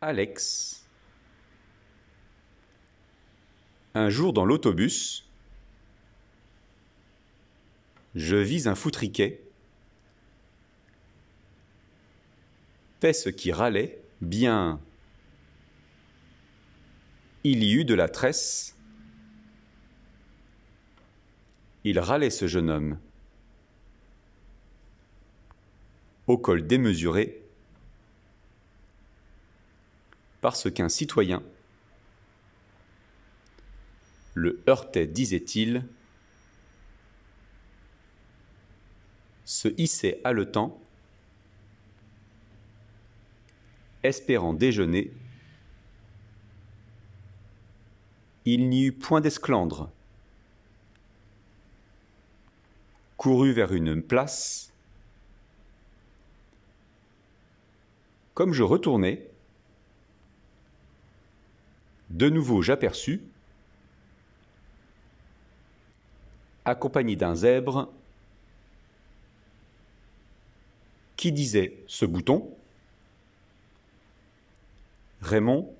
Alex. Un jour dans l'autobus, je vis un foutriquet, ce qui râlait, bien. Il y eut de la tresse. Il râlait ce jeune homme. Au col démesuré, parce qu'un citoyen le heurtait, disait-il, se hissait haletant, espérant déjeuner. Il n'y eut point d'esclandre. Courut vers une place. Comme je retournais, de nouveau j'aperçus, accompagné d'un zèbre, qui disait ce bouton Raymond